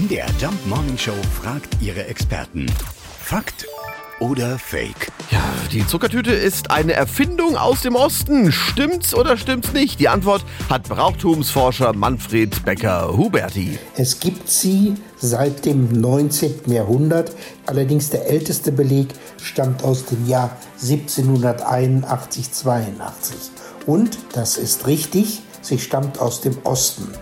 MDR Jump Morning Show fragt ihre Experten. Fakt oder Fake? Ja, die Zuckertüte ist eine Erfindung aus dem Osten. Stimmt's oder stimmt's nicht? Die Antwort hat Brauchtumsforscher Manfred Becker-Huberti. Es gibt sie seit dem 19. Jahrhundert. Allerdings der älteste Beleg stammt aus dem Jahr 1781-82. Und, das ist richtig, sie stammt aus dem Osten.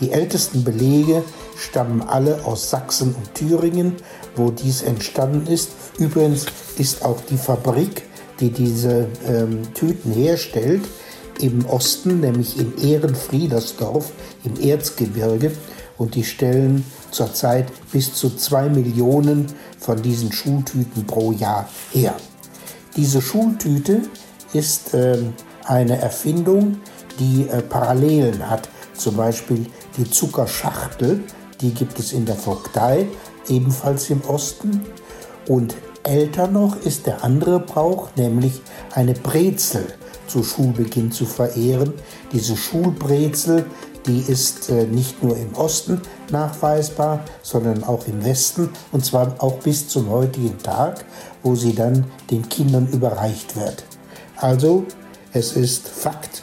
Die ältesten Belege stammen alle aus Sachsen und Thüringen, wo dies entstanden ist. Übrigens ist auch die Fabrik, die diese ähm, Tüten herstellt, im Osten, nämlich in Ehrenfriedersdorf im Erzgebirge. Und die stellen zurzeit bis zu zwei Millionen von diesen Schultüten pro Jahr her. Diese Schultüte ist äh, eine Erfindung, die äh, Parallelen hat. Zum Beispiel die Zuckerschachtel, die gibt es in der Vogtei, ebenfalls im Osten. Und älter noch ist der andere Brauch, nämlich eine Brezel zu Schulbeginn zu verehren. Diese Schulbrezel, die ist äh, nicht nur im Osten nachweisbar, sondern auch im Westen und zwar auch bis zum heutigen Tag, wo sie dann den Kindern überreicht wird. Also, es ist Fakt,